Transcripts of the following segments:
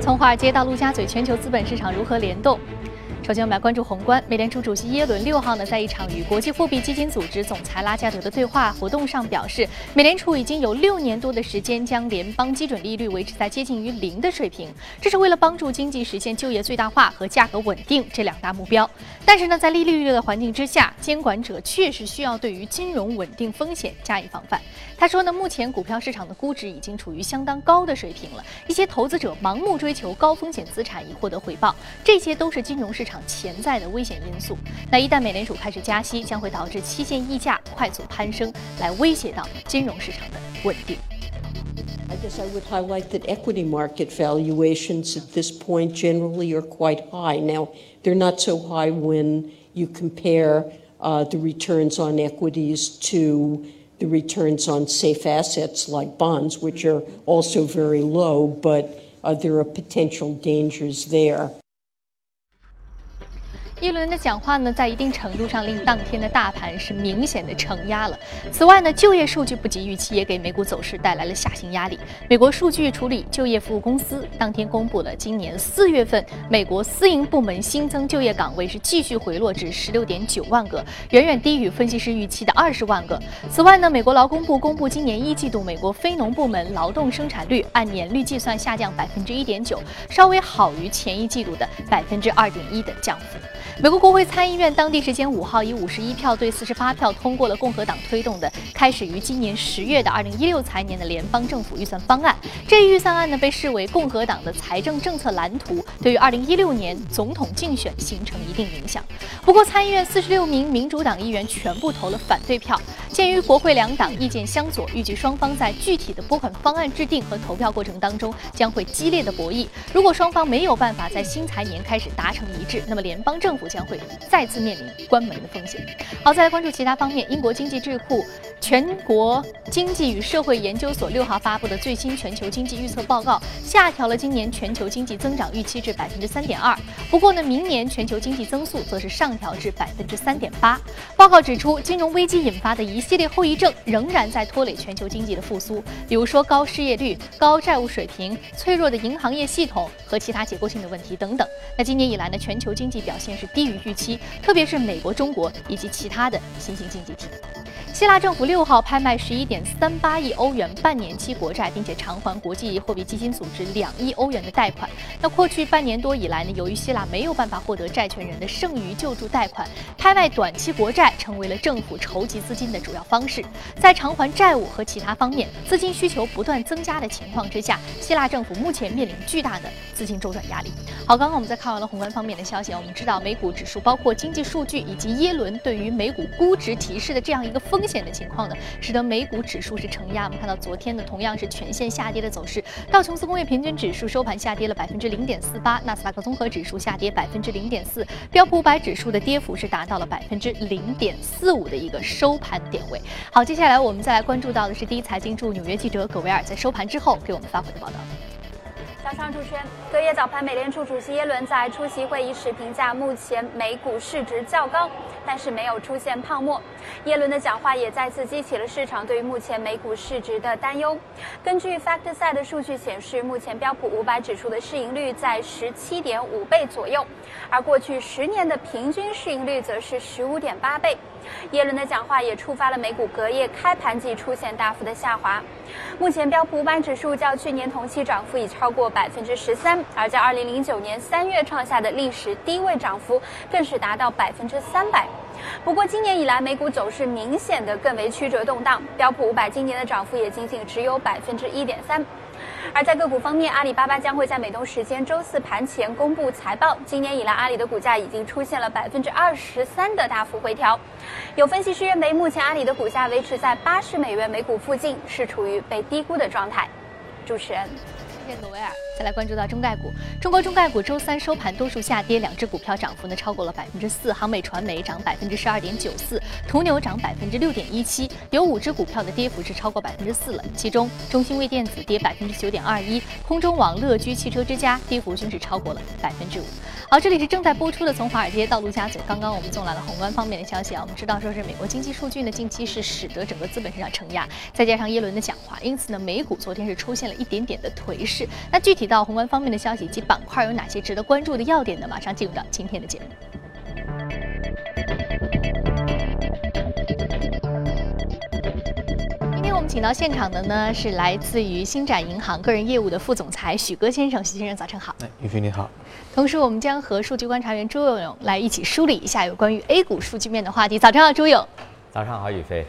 从华尔街到陆家嘴，全球资本市场如何联动？首先，我们来关注宏观。美联储主席耶伦六号呢，在一场与国际货币基金组织总裁拉加德的对话活动上表示，美联储已经有六年多的时间将联邦基准利率维持在接近于零的水平，这是为了帮助经济实现就业最大化和价格稳定这两大目标。但是呢，在利率的环境之下，监管者确实需要对于金融稳定风险加以防范。他说呢，目前股票市场的估值已经处于相当高的水平了，一些投资者盲目追求高风险资产以获得回报，这些都是金融市场。潜在的危险因素。那一旦美联储开始加息，将会导致期限溢价快速攀升，来威胁到金融市场的稳定。I guess I would highlight that equity market valuations at this point generally are quite high. Now, they're not so high when you compare uh, the returns on equities to the returns on safe assets like bonds, which are also very low, but uh, there are potential dangers there. 耶伦的讲话呢，在一定程度上令当天的大盘是明显的承压了。此外呢，就业数据不及预期，也给美股走势带来了下行压力。美国数据处理就业服务公司当天公布了今年四月份美国私营部门新增就业岗位是继续回落至十六点九万个，远远低于分析师预期的二十万个。此外呢，美国劳工部公布今年一季度美国非农部门劳动生产率按年率计算下降百分之一点九，稍微好于前一季度的百分之二点一的降幅。美国国会参议院当地时间五号以五十一票对四十八票通过了共和党推动的开始于今年十月的二零一六财年的联邦政府预算方案。这一预算案呢被视为共和党的财政政策蓝图，对于二零一六年总统竞选形成一定影响。不过参议院四十六名民主党议员全部投了反对票。鉴于国会两党意见相左，预计双方在具体的拨款方案制定和投票过程当中将会激烈的博弈。如果双方没有办法在新财年开始达成一致，那么联邦政府。将会再次面临关门的风险。好，再来关注其他方面。英国经济智库全国经济与社会研究所六号发布的最新全球经济预测报告，下调了今年全球经济增长预期至百分之三点二。不过呢，明年全球经济增速则是上调至百分之三点八。报告指出，金融危机引发的一系列后遗症仍然在拖累全球经济的复苏，比如说高失业率、高债务水平、脆弱的银行业系统和其他结构性的问题等等。那今年以来呢，全球经济表现是。低于预期，特别是美国、中国以及其他的新兴经济体。希腊政府六号拍卖十一点三八亿欧元半年期国债，并且偿还国际货币基金组织两亿欧元的贷款。那过去半年多以来呢，由于希腊没有办法获得债权人的剩余救助贷款，拍卖短期国债成为了政府筹集资金的主要方式。在偿还债务和其他方面资金需求不断增加的情况之下，希腊政府目前面临巨大的资金周转压力。好，刚刚我们在看完了宏观方面的消息，我们知道美股指数包括经济数据以及耶伦对于美股估值提示的这样一个风。风险的情况呢，使得美股指数是承压。我们看到昨天呢，同样是全线下跌的走势。道琼斯工业平均指数收盘下跌了百分之零点四八，纳斯达克综合指数下跌百分之零点四，标普五百指数的跌幅是达到了百分之零点四五的一个收盘点位。好，接下来我们再来关注到的是第一财经驻纽约记者葛维尔在收盘之后给我们发回的报道。早上主持人，隔夜早盘，美联储主席耶伦在出席会议时评价，目前美股市值较高，但是没有出现泡沫。耶伦的讲话也再次激起了市场对于目前美股市值的担忧。根据 FactSet 的数据显示，目前标普五百指数的市盈率在十七点五倍左右，而过去十年的平均市盈率则是十五点八倍。耶伦的讲话也触发了美股隔夜开盘即出现大幅的下滑。目前标普五百指数较去年同期涨幅已超过百分之十三，而在二零零九年三月创下的历史低位涨幅更是达到百分之三百。不过今年以来美股走势明显的更为曲折动荡，标普五百今年的涨幅也仅仅只有百分之一点三。而在个股方面，阿里巴巴将会在美东时间周四盘前公布财报。今年以来，阿里的股价已经出现了百分之二十三的大幅回调。有分析师认为，目前阿里的股价维持在八十美元每股附近，是处于被低估的状态。主持人。谢诺维尔。再来关注到中概股，中国中概股周三收盘多数下跌，两只股票涨幅呢超过了百分之四，航美传媒涨百分之十二点九四，途牛涨百分之六点一七，有五只股票的跌幅是超过百分之四了，其中中兴微电子跌百分之九点二一，空中网、乐居汽车之家跌幅均是超过了百分之五。好，这里是正在播出的从华尔街到陆家嘴。刚刚我们送来了宏观方面的消息啊，我们知道说是美国经济数据呢近期是使得整个资本市场承压，再加上耶伦的讲话，因此呢美股昨天是出现了一点点的颓势。那具体到宏观方面的消息及板块有哪些值得关注的要点呢？马上进入到今天的节目。们请到现场的呢是来自于星展银行个人业务的副总裁许戈先生，许先生早晨好。哎，宇飞你好。同时，我们将和数据观察员朱勇勇来一起梳理一下有关于 A 股数据面的话题。早上好，朱勇。早上好，宇飞。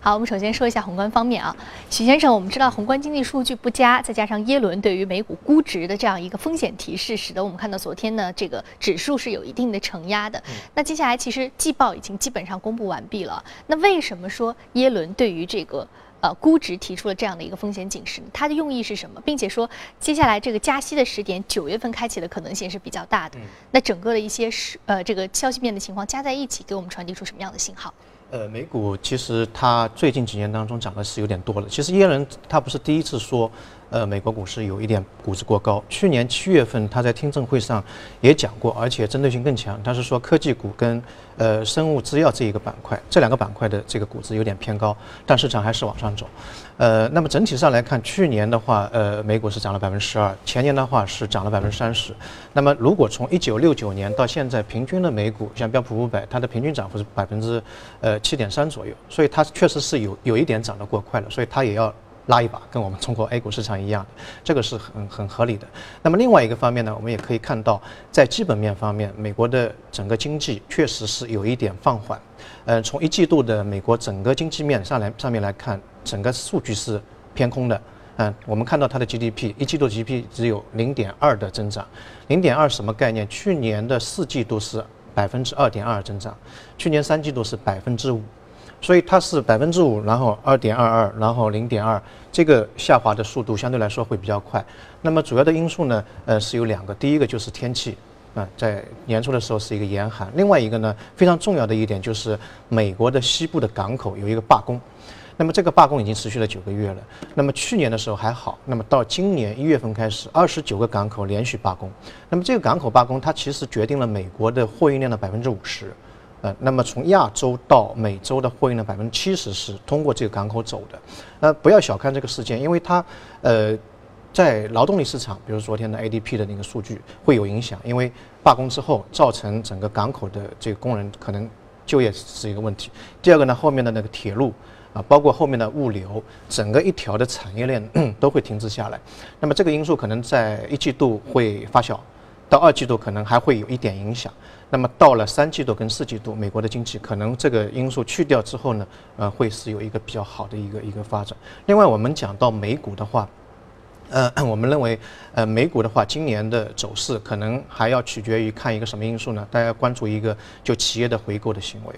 好，我们首先说一下宏观方面啊，许先生，我们知道宏观经济数据不佳，再加上耶伦对于美股估值的这样一个风险提示，使得我们看到昨天呢这个指数是有一定的承压的。嗯那接下来其实季报已经基本上公布完毕了，那为什么说耶伦对于这个呃估值提出了这样的一个风险警示？它的用意是什么？并且说接下来这个加息的时点九月份开启的可能性是比较大的。那整个的一些是呃这个消息面的情况加在一起，给我们传递出什么样的信号？呃，美股其实它最近几年当中涨的是有点多了。其实耶伦他不是第一次说，呃，美国股市有一点估值过高。去年七月份他在听证会上也讲过，而且针对性更强。他是说科技股跟呃生物制药这一个板块，这两个板块的这个估值有点偏高，但市场还是往上走。呃，那么整体上来看，去年的话，呃，美股是涨了百分之十二，前年的话是涨了百分之三十。那么如果从一九六九年到现在，平均的美股像标普五百，它的平均涨幅是百分之呃七点三左右，所以它确实是有有一点涨得过快了，所以它也要拉一把，跟我们中国 A 股市场一样，这个是很很合理的。那么另外一个方面呢，我们也可以看到，在基本面方面，美国的整个经济确实是有一点放缓。呃，从一季度的美国整个经济面上来上面来看，整个数据是偏空的。嗯，我们看到它的 GDP 一季度 GDP 只有零点二的增长，零点二什么概念？去年的四季度是百分之二点二增长，去年三季度是百分之五，所以它是百分之五，然后二点二二，然后零点二，这个下滑的速度相对来说会比较快。那么主要的因素呢，呃，是有两个，第一个就是天气。啊，在年初的时候是一个严寒，另外一个呢，非常重要的一点就是美国的西部的港口有一个罢工，那么这个罢工已经持续了九个月了。那么去年的时候还好，那么到今年一月份开始，二十九个港口连续罢工。那么这个港口罢工，它其实决定了美国的货运量的百分之五十。呃，那么从亚洲到美洲的货运的百分之七十是通过这个港口走的。呃，不要小看这个事件，因为它，呃。在劳动力市场，比如昨天的 ADP 的那个数据会有影响，因为罢工之后造成整个港口的这个工人可能就业是一个问题。第二个呢，后面的那个铁路啊，包括后面的物流，整个一条的产业链 都会停滞下来。那么这个因素可能在一季度会发酵，到二季度可能还会有一点影响。那么到了三季度跟四季度，美国的经济可能这个因素去掉之后呢，呃，会是有一个比较好的一个一个发展。另外，我们讲到美股的话。呃，我们认为，呃，美股的话，今年的走势可能还要取决于看一个什么因素呢？大家关注一个就企业的回购的行为。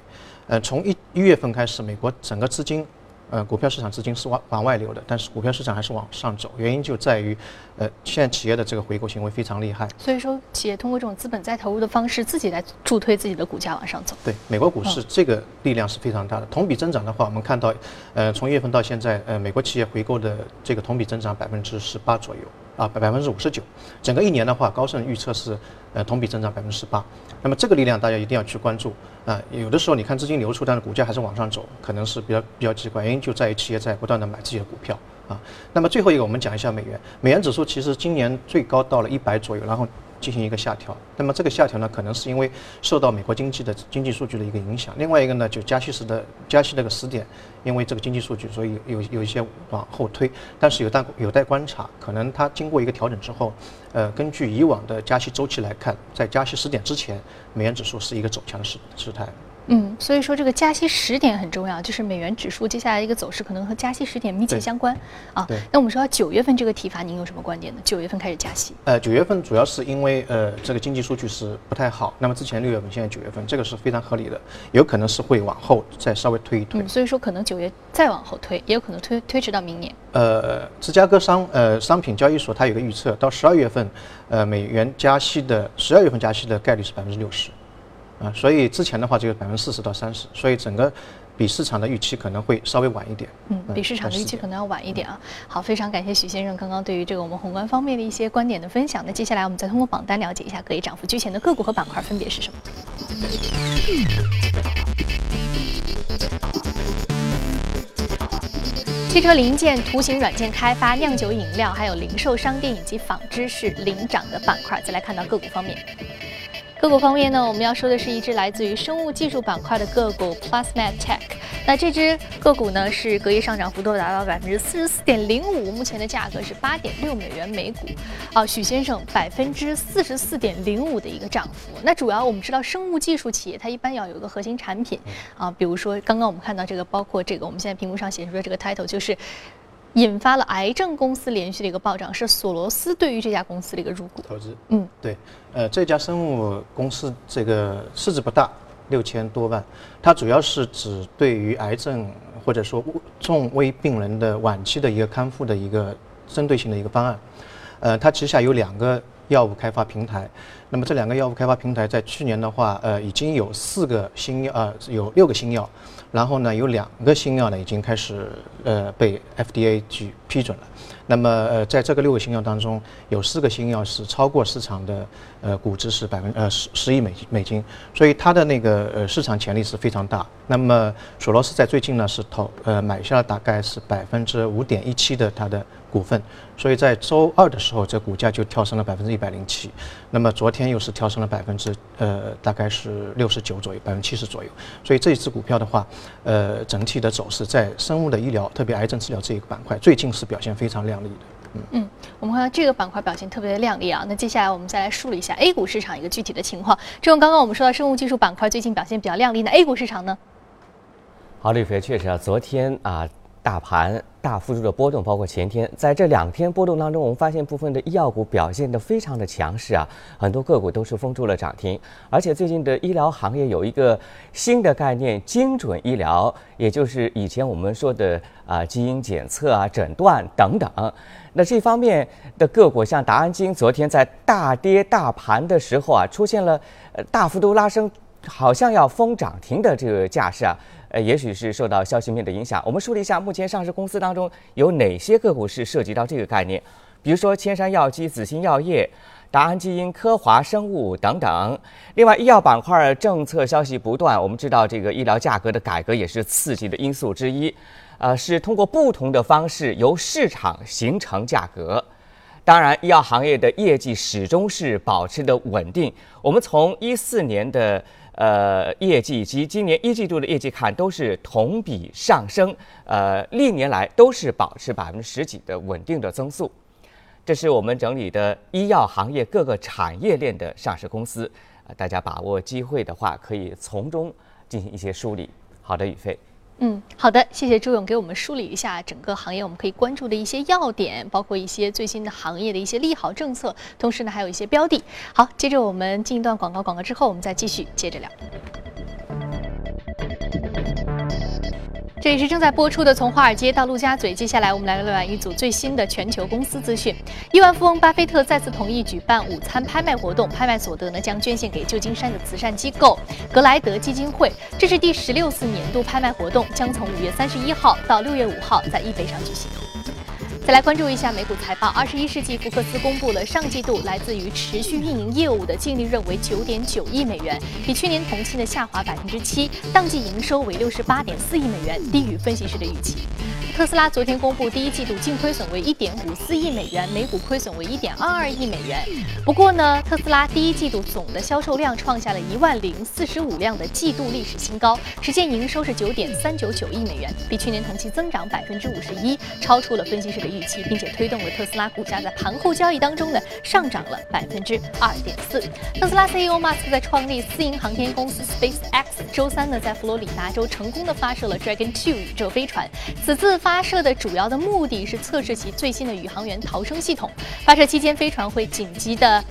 呃，从一一月份开始，美国整个资金，呃，股票市场资金是往往外流的，但是股票市场还是往上走，原因就在于，呃，现在企业的这个回购行为非常厉害。所以说，企业通过这种资本再投入的方式，自己来助推自己的股价往上走。对，美国股市这个力量是非常大的。同比增长的话，我们看到，呃，从一月份到现在，呃，美国企业回购的这个同比增长百分之十八左右，啊，百百分之五十九。整个一年的话，高盛预测是，呃，同比增长百分之十八。那么这个力量大家一定要去关注啊。有的时候你看资金流出，但是股价还是往上走，可能是比较比较奇怪，原因就在于企业在不断的买自己的股票啊。那么最后一个，我们讲一下美元。美元指数其实今年最高到了一百左右，然后进行一个下调。那么这个下调呢，可能是因为受到美国经济的经济数据的一个影响。另外一个呢，就加息时的加息那个时点，因为这个经济数据，所以有有一些往后推。但是有待有待观察，可能它经过一个调整之后，呃，根据以往的加息周期来看，在加息时点之前，美元指数是一个走强的势势态。嗯，所以说这个加息时点很重要，就是美元指数接下来一个走势可能和加息时点密切相关啊对。那我们说到九月份这个提法，您有什么观点呢？九月份开始加息，呃，九月份主要是因为呃这个经济数据是不太好，那么之前六月份，现在九月份，这个是非常合理的，有可能是会往后再稍微推一推。嗯，所以说可能九月再往后推，也有可能推推迟到明年。呃，芝加哥商呃商品交易所它有个预测，到十二月份，呃美元加息的十二月份加息的概率是百分之六十，啊，所以之前的话就有百分之四十到三十，所以整个比市场的预期可能会稍微晚一点。嗯，比市场的预期可能要晚一点啊。好，非常感谢许先生刚刚对于这个我们宏观方面的一些观点的分享。那接下来我们再通过榜单了解一下可以涨幅居前的个股和板块分别是什么。汽车零件、图形软件开发、酿酒饮料，还有零售商店以及纺织是领涨的板块。再来看到个股方面。个股方面呢，我们要说的是一只来自于生物技术板块的个股 Plasmid Tech。那这只个股呢，是隔夜上涨幅度达到百分之四十四点零五，目前的价格是八点六美元每股。啊，许先生，百分之四十四点零五的一个涨幅。那主要我们知道，生物技术企业它一般要有一个核心产品啊，比如说刚刚我们看到这个，包括这个我们现在屏幕上显示的这个 title 就是。引发了癌症公司连续的一个暴涨，是索罗斯对于这家公司的一个入股投资。嗯，对，呃，这家生物公司这个市值不大，六千多万，它主要是指对于癌症或者说重危病人的晚期的一个康复的一个针对性的一个方案。呃，它旗下有两个药物开发平台，那么这两个药物开发平台在去年的话，呃，已经有四个新药，呃，有六个新药。然后呢，有两个新药呢已经开始呃被 FDA 去批准了。那么呃，在这个六个新药当中，有四个新药是超过市场的呃估值是百分呃十十亿美美金，所以它的那个呃市场潜力是非常大。那么索罗斯在最近呢是投呃买下了大概是百分之五点一七的它的股份，所以在周二的时候，这股价就跳升了百分之一百零七。那么昨天又是跳升了百分之呃大概是六十九左右，百分之七十左右。所以这一只股票的话，呃整体的走势在生物的医疗，特别癌症治疗这一个板块，最近是表现非常亮丽的。嗯，我们看到这个板块表现特别的亮丽啊。那接下来我们再来梳理一下 A 股市场一个具体的情况。这种刚刚我们说到生物技术板块最近表现比较亮丽，那 A 股市场呢？好，李飞，确实啊，昨天啊。大盘大幅度的波动，包括前天，在这两天波动当中，我们发现部分的医药股表现得非常的强势啊，很多个股都是封住了涨停。而且最近的医疗行业有一个新的概念——精准医疗，也就是以前我们说的啊基因检测啊、诊断等等。那这方面的个股，像达安基因，昨天在大跌大盘的时候啊，出现了呃大幅度拉升，好像要封涨停的这个架势啊。呃，也许是受到消息面的影响。我们梳理一下，目前上市公司当中有哪些个股是涉及到这个概念？比如说千山药基、紫星药业、达安基因、科华生物等等。另外，医药板块政策消息不断，我们知道这个医疗价格的改革也是刺激的因素之一。呃，是通过不同的方式由市场形成价格。当然，医药行业的业绩始终是保持的稳定。我们从一四年的。呃，业绩以及今年一季度的业绩看都是同比上升，呃，历年来都是保持百分之十几的稳定的增速。这是我们整理的医药行业各个产业链的上市公司，大家把握机会的话，可以从中进行一些梳理。好的，宇飞。嗯，好的，谢谢朱勇给我们梳理一下整个行业我们可以关注的一些要点，包括一些最新的行业的一些利好政策，同时呢还有一些标的。好，接着我们进一段广告，广告之后我们再继续接着聊。这里是正在播出的《从华尔街到陆家嘴》，接下来我们来浏览一组最新的全球公司资讯。亿万富翁巴菲特再次同意举办午餐拍卖活动，拍卖所得呢将捐献给旧金山的慈善机构格莱德基金会。这是第十六次年度拍卖活动，将从五月三十一号到六月五号在易贝上举行。再来关注一下美股财报。二十一世纪福克斯公布了上季度来自于持续运营业务的净利润为九点九亿美元，比去年同期的下滑百分之七，当季营收为六十八点四亿美元，低于分析师的预期。特斯拉昨天公布第一季度净亏损为一点五四亿美元，每股亏损为一点二二亿美元。不过呢，特斯拉第一季度总的销售量创下了一万零四十五辆的季度历史新高，实现营收是九点三九九亿美元，比去年同期增长百分之五十一，超出了分析师的预期，并且推动了特斯拉股价在盘后交易当中呢上涨了百分之二点四。特斯拉 CEO 马斯克在创立私营航天公司 SpaceX 周三呢在佛罗里达州成功的发射了 Dragon Two 宇宙飞船，此次。发射的主要的目的是测试其最新的宇航员逃生系统。发射期间，飞船会紧急的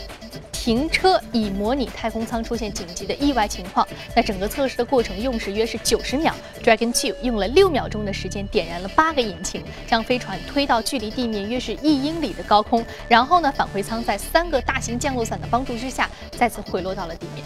停车，以模拟太空舱出现紧急的意外情况。那整个测试的过程用时约是九十秒。Dragon Two 用了六秒钟的时间点燃了八个引擎，将飞船推到距离地面约是一英里的高空。然后呢，返回舱在三个大型降落伞的帮助之下，再次回落到了地面。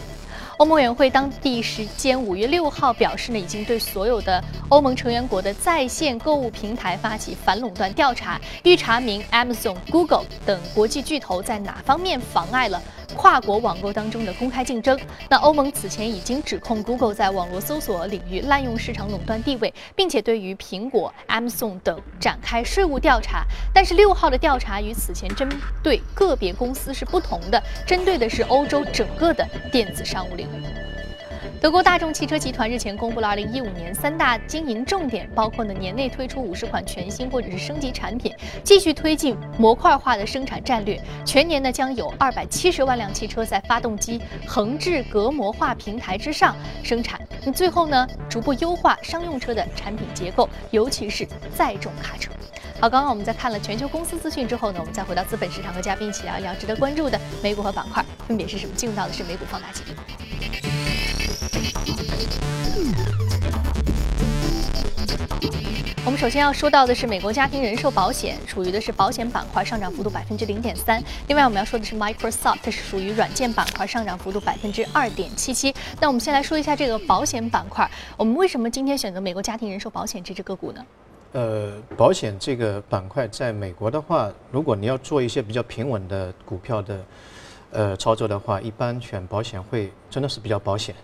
欧盟委员会当地时间五月六号表示呢，已经对所有的欧盟成员国的在线购物平台发起反垄断调查，欲查明 Amazon、Google 等国际巨头在哪方面妨碍了跨国网购当中的公开竞争。那欧盟此前已经指控 Google 在网络搜索领域滥用市场垄断地位，并且对于苹果、Amazon 等展开税务调查。但是六号的调查与此前针对个别公司是不同的，针对的是欧洲整个的电子商务领域。德国大众汽车集团日前公布了2015年三大经营重点，包括呢年内推出五十款全新或者是升级产品，继续推进模块化的生产战略。全年呢将有270万辆汽车在发动机横置隔膜化平台之上生产。最后呢逐步优化商用车的产品结构，尤其是载重卡车。好，刚刚我们在看了全球公司资讯之后呢，我们再回到资本市场和嘉宾一起聊一聊值得关注的美股和板块分别是什么。进入到的是美股放大镜。我们首先要说到的是美国家庭人寿保险，处于的是保险板块，上涨幅度百分之零点三。另外，我们要说的是 Microsoft，它是属于软件板块，上涨幅度百分之二点七七。那我们先来说一下这个保险板块，我们为什么今天选择美国家庭人寿保险这只个股呢？呃，保险这个板块在美国的话，如果你要做一些比较平稳的股票的。呃，操作的话，一般选保险会真的是比较保险。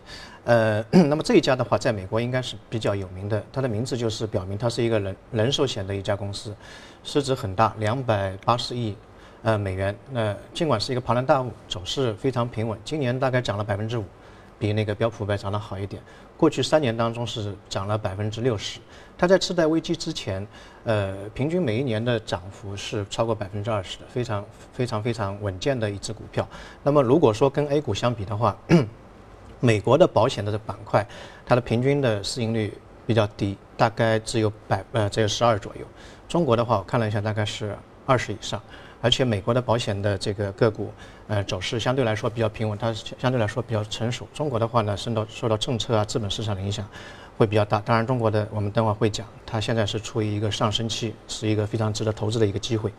呃，那么这一家的话，在美国应该是比较有名的，它的名字就是表明它是一个人人寿险的一家公司，市值很大，两百八十亿呃美元。那尽管是一个庞然大物，走势非常平稳，今年大概涨了百分之五，比那个标普五百涨得好一点。过去三年当中是涨了百分之六十。它在次贷危机之前，呃，平均每一年的涨幅是超过百分之二十的，非常非常非常稳健的一只股票。那么如果说跟 A 股相比的话，美国的保险的板块，它的平均的市盈率比较低，大概只有百呃只有十二左右。中国的话，我看了一下，大概是二十以上。而且美国的保险的这个个股，呃，走势相对来说比较平稳，它相对来说比较成熟。中国的话呢，受到受到政策啊、资本市场的影响。会比较大，当然中国的我们等会会讲，它现在是处于一个上升期，是一个非常值得投资的一个机会。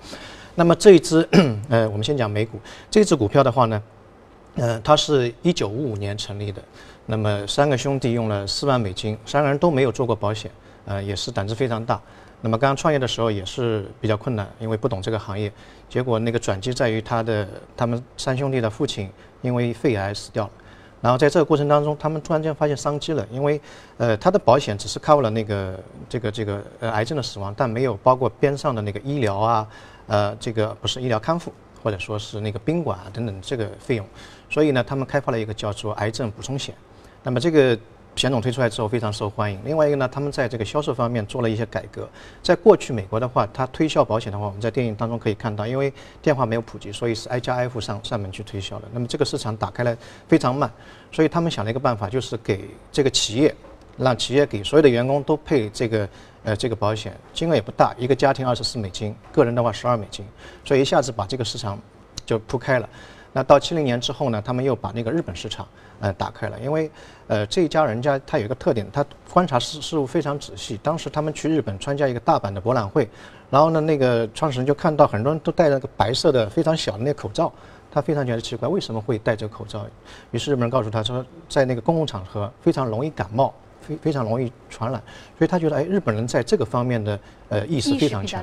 那么这一支，呃，我们先讲美股，这支股票的话呢，呃，它是一九五五年成立的，那么三个兄弟用了四万美金，三个人都没有做过保险，呃，也是胆子非常大。那么刚创业的时候也是比较困难，因为不懂这个行业，结果那个转机在于他的他们三兄弟的父亲因为肺癌死掉了。然后在这个过程当中，他们突然间发现商机了，因为，呃，他的保险只是 cover 了那个这个这个呃癌症的死亡，但没有包括边上的那个医疗啊，呃，这个不是医疗康复，或者说是那个宾馆啊等等这个费用，所以呢，他们开发了一个叫做癌症补充险。那么这个。险种推出来之后非常受欢迎。另外一个呢，他们在这个销售方面做了一些改革。在过去美国的话，它推销保险的话，我们在电影当中可以看到，因为电话没有普及，所以是挨家挨户上上门去推销的。那么这个市场打开了非常慢，所以他们想了一个办法，就是给这个企业，让企业给所有的员工都配这个呃这个保险，金额也不大，一个家庭二十四美金，个人的话十二美金，所以一下子把这个市场就铺开了。那到七零年之后呢，他们又把那个日本市场呃打开了，因为呃这一家人家他有一个特点，他观察事事物非常仔细。当时他们去日本参加一个大阪的博览会，然后呢那个创始人就看到很多人都戴那个白色的非常小的那个口罩，他非常觉得奇怪，为什么会戴这个口罩？于是日本人告诉他说，在那个公共场合非常容易感冒。非非常容易传染，所以他觉得哎，日本人在这个方面的呃意识非常强，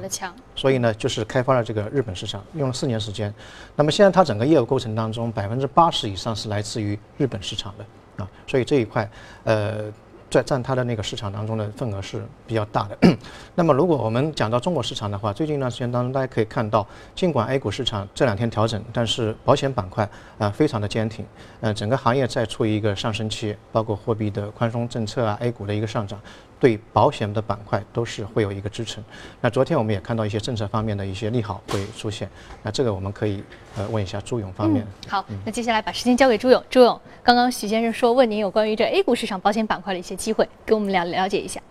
所以呢，就是开发了这个日本市场，用了四年时间。那么现在它整个业务过程当中，百分之八十以上是来自于日本市场的啊，所以这一块呃。在占它的那个市场当中的份额是比较大的。那么，如果我们讲到中国市场的话，最近一段时间当中，大家可以看到，尽管 A 股市场这两天调整，但是保险板块啊非常的坚挺。呃，整个行业在处于一个上升期，包括货币的宽松政策啊，A 股的一个上涨。对保险的板块都是会有一个支撑。那昨天我们也看到一些政策方面的一些利好会出现。那这个我们可以呃问一下朱勇方面。好，那接下来把时间交给朱勇。朱勇，刚刚徐先生说问您有关于这 A 股市场保险板块的一些机会，跟我们了了解一下。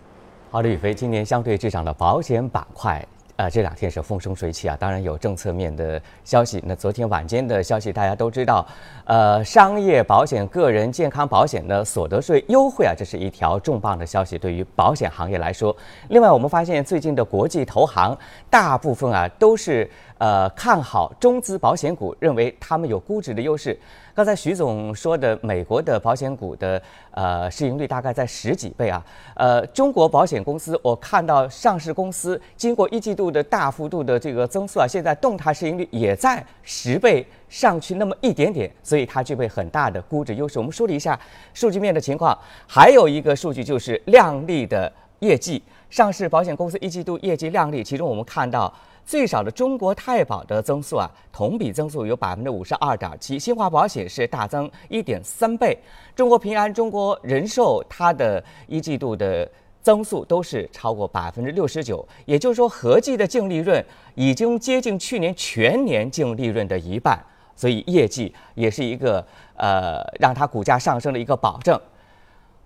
好的，宇飞，今年相对市场的保险板块。啊，这两天是风生水起啊，当然有政策面的消息。那昨天晚间的消息大家都知道，呃，商业保险、个人健康保险的所得税优惠啊，这是一条重磅的消息，对于保险行业来说。另外，我们发现最近的国际投行大部分啊都是呃，看好中资保险股，认为他们有估值的优势。刚才徐总说的，美国的保险股的呃市盈率大概在十几倍啊。呃，中国保险公司，我看到上市公司经过一季度的大幅度的这个增速啊，现在动态市盈率也在十倍上去那么一点点，所以它具备很大的估值优势。我们梳理一下数据面的情况，还有一个数据就是靓丽的业绩。上市保险公司一季度业绩靓丽，其中我们看到。最少的中国太保的增速啊，同比增速有百分之五十二点七，新华保险是大增一点三倍，中国平安、中国人寿它的一季度的增速都是超过百分之六十九，也就是说合计的净利润已经接近去年全年净利润的一半，所以业绩也是一个呃让它股价上升的一个保证。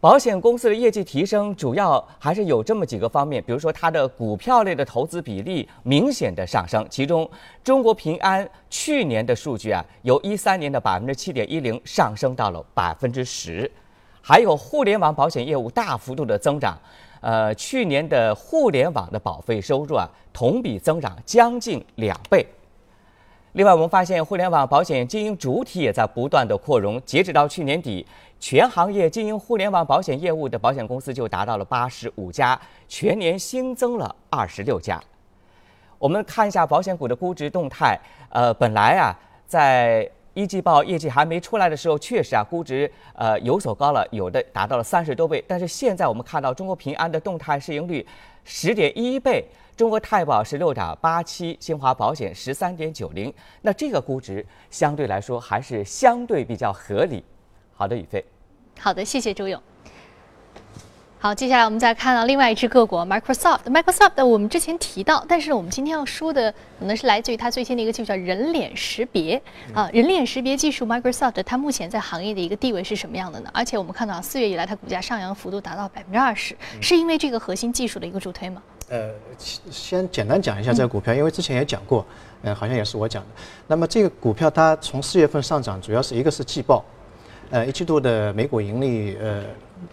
保险公司的业绩提升，主要还是有这么几个方面，比如说它的股票类的投资比例明显的上升，其中中国平安去年的数据啊，由一三年的百分之七点一零上升到了百分之十，还有互联网保险业务大幅度的增长，呃，去年的互联网的保费收入啊，同比增长将近两倍。另外，我们发现互联网保险经营主体也在不断的扩容，截止到去年底。全行业经营互联网保险业务的保险公司就达到了八十五家，全年新增了二十六家。我们看一下保险股的估值动态。呃，本来啊，在一季报业绩还没出来的时候，确实啊，估值呃有所高了，有的达到了三十多倍。但是现在我们看到中国平安的动态市盈率十点一倍，中国太保十六点八七，新华保险十三点九零，那这个估值相对来说还是相对比较合理。好的，宇飞。好的，谢谢周勇。好，接下来我们再看到另外一只个股 Microsoft。Microsoft 我们之前提到，但是我们今天要说的可能是来自于它最新的一个技术，叫人脸识别啊。人脸识别技术 Microsoft 它目前在行业的一个地位是什么样的呢？而且我们看到四月以来它股价上扬幅度达到百分之二十，是因为这个核心技术的一个助推吗？呃，先简单讲一下这个股票，因为之前也讲过，嗯，好像也是我讲的。那么这个股票它从四月份上涨，主要是一个是季报。呃，一季度的每股盈利呃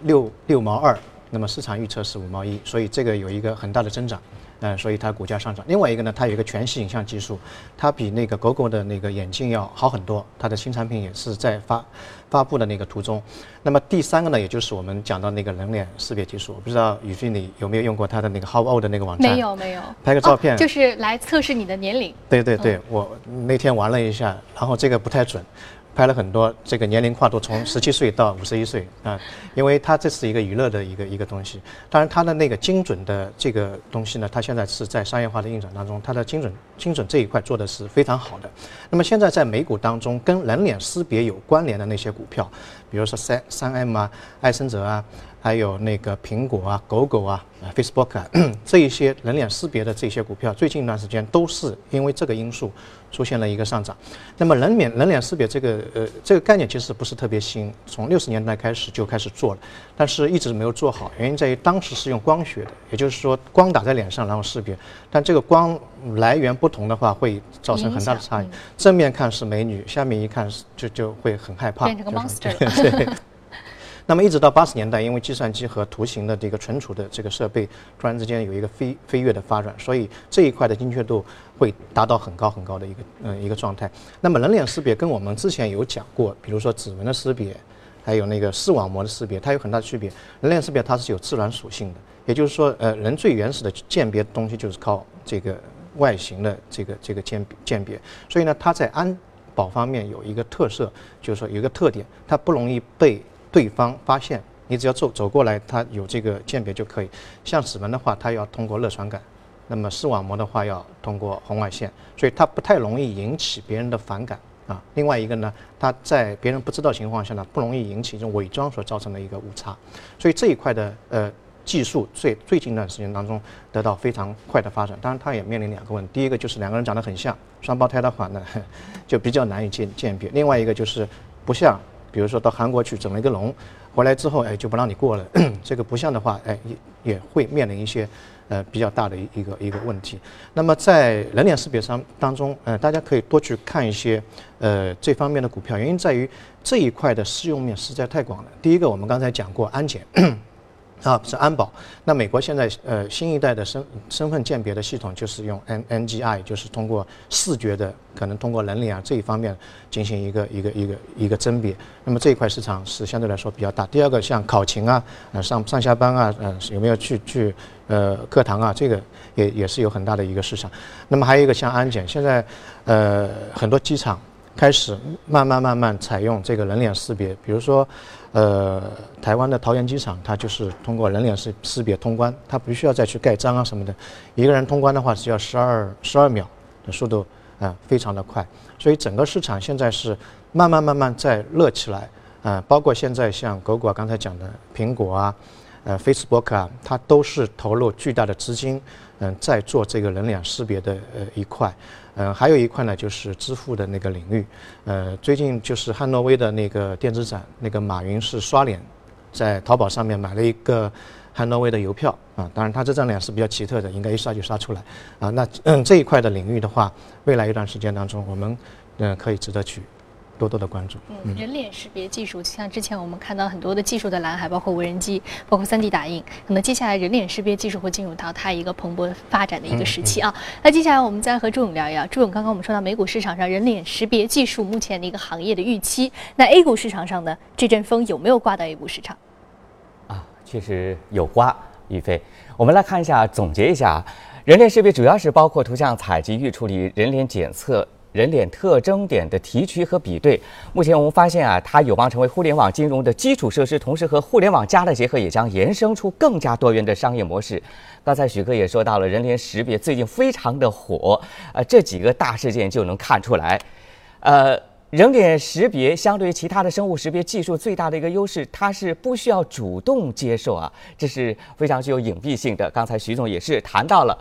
六六毛二，那么市场预测是五毛一，所以这个有一个很大的增长，嗯，所以它股价上涨。另外一个呢，它有一个全息影像技术，它比那个狗狗的那个眼镜要好很多，它的新产品也是在发发布的那个途中。那么第三个呢，也就是我们讲到那个人脸识别技术，我不知道宇俊你有没有用过它的那个 How Old 的那个网站？没有没有。拍个照片，就是来测试你的年龄。对对对，我那天玩了一下，然后这个不太准。拍了很多这个年龄跨度从十七岁到五十一岁啊，因为它这是一个娱乐的一个一个东西。当然，它的那个精准的这个东西呢，它现在是在商业化的运转当中，它的精准精准这一块做的是非常好的。那么现在在美股当中，跟人脸识别有关联的那些股票，比如说三三 M 啊、艾森哲啊。还有那个苹果啊、狗狗啊、Facebook 啊，这一些人脸识别的这些股票，最近一段时间都是因为这个因素出现了一个上涨。那么人脸人脸识别这个呃这个概念其实不是特别新，从六十年代开始就开始做了，但是一直没有做好，原因在于当时是用光学的，也就是说光打在脸上然后识别，但这个光来源不同的话会造成很大的差异。正面看是美女，下面一看是就就会很害怕，变成个 monster。对。那么一直到八十年代，因为计算机和图形的这个存储的这个设备突然之间有一个飞飞跃的发展，所以这一块的精确度会达到很高很高的一个嗯一个状态。那么人脸识别跟我们之前有讲过，比如说指纹的识别，还有那个视网膜的识别，它有很大的区别。人脸识别它是有自然属性的，也就是说，呃，人最原始的鉴别东西就是靠这个外形的这个这个鉴鉴别。所以呢，它在安保方面有一个特色，就是说有一个特点，它不容易被对方发现你只要走走过来，它有这个鉴别就可以。像指纹的话，它要通过热传感；那么视网膜的话，要通过红外线，所以它不太容易引起别人的反感啊。另外一个呢，它在别人不知道情况下呢，不容易引起这种伪装所造成的一个误差。所以这一块的呃技术，最最近一段时间当中得到非常快的发展。当然，它也面临两个问题：第一个就是两个人长得很像，双胞胎的话呢，就比较难以鉴鉴别；另外一个就是不像。比如说到韩国去整了一个容，回来之后哎就不让你过了，这个不像的话哎也也会面临一些呃比较大的一个一个问题。那么在人脸识别上当中，呃大家可以多去看一些呃这方面的股票，原因在于这一块的适用面实在太广了。第一个我们刚才讲过安检，啊，是安保。那美国现在呃新一代的身身份鉴别的系统就是用 N N G I，就是通过视觉的，可能通过人脸啊这一方面进行一个一个一个一个甄别。那么这一块市场是相对来说比较大。第二个像考勤啊，呃上上下班啊，呃有没有去去呃课堂啊，这个也也是有很大的一个市场。那么还有一个像安检，现在呃很多机场开始慢慢慢慢采用这个人脸识别，比如说。呃，台湾的桃园机场，它就是通过人脸识识别通关，它不需要再去盖章啊什么的。一个人通关的话，只要十二十二秒的速度，啊，非常的快。所以整个市场现在是慢慢慢慢在热起来，啊，包括现在像狗狗啊，刚才讲的苹果啊，呃，Facebook 啊，它都是投入巨大的资金，嗯，在做这个人脸识别的呃一块。嗯，还有一块呢，就是支付的那个领域。呃，最近就是汉诺威的那个电子展，那个马云是刷脸，在淘宝上面买了一个汉诺威的邮票啊。当然，他这张脸是比较奇特的，应该一刷就刷出来啊。那嗯，这一块的领域的话，未来一段时间当中，我们嗯可以值得去。多多的关注。嗯，人脸识别技术，像之前我们看到很多的技术的蓝海，包括无人机，包括 3D 打印，可能接下来人脸识别技术会进入到它一个蓬勃发展的一个时期啊。那接下来我们再和朱勇聊一聊。朱勇，刚刚我们说到美股市场上人脸识别技术目前的一个行业的预期，那 A 股市场上呢，这阵风有没有刮到 A 股市场？啊，确实有刮。宇飞，我们来看一下，总结一下，人脸识别主要是包括图像采集、预处理、人脸检测。人脸特征点的提取和比对，目前我们发现啊，它有望成为互联网金融的基础设施，同时和互联网加的结合，也将延伸出更加多元的商业模式。刚才许哥也说到了，人脸识别最近非常的火，呃，这几个大事件就能看出来。呃，人脸识别相对于其他的生物识别技术最大的一个优势，它是不需要主动接受啊，这是非常具有隐蔽性的。刚才徐总也是谈到了。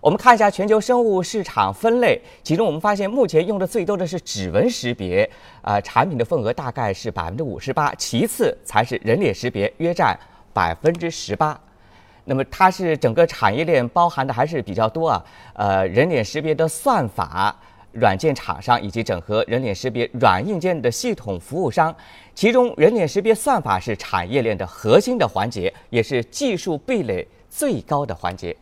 我们看一下全球生物市场分类，其中我们发现目前用的最多的是指纹识别，呃，产品的份额大概是百分之五十八，其次才是人脸识别，约占百分之十八。那么它是整个产业链包含的还是比较多啊，呃，人脸识别的算法、软件厂商以及整合人脸识别软硬件的系统服务商，其中人脸识别算法是产业链的核心的环节，也是技术壁垒最高的环节。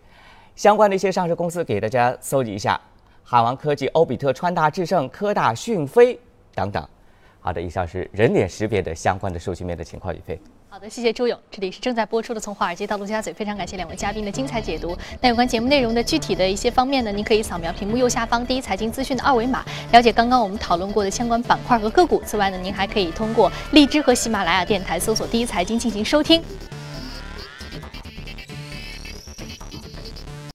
相关的一些上市公司给大家搜集一下：海王科技、欧比特、川大智胜、科大讯飞等等。好的，以上是人脸识别的相关的数据面的情况。宇飞，好的，谢谢周勇。这里是正在播出的《从华尔街到陆家嘴》，非常感谢两位嘉宾的精彩解读。那有关节目内容的具体的一些方面呢，您可以扫描屏幕右下方第一财经资讯的二维码，了解刚刚我们讨论过的相关板块和个股。此外呢，您还可以通过荔枝和喜马拉雅电台搜索“第一财经”进行收听。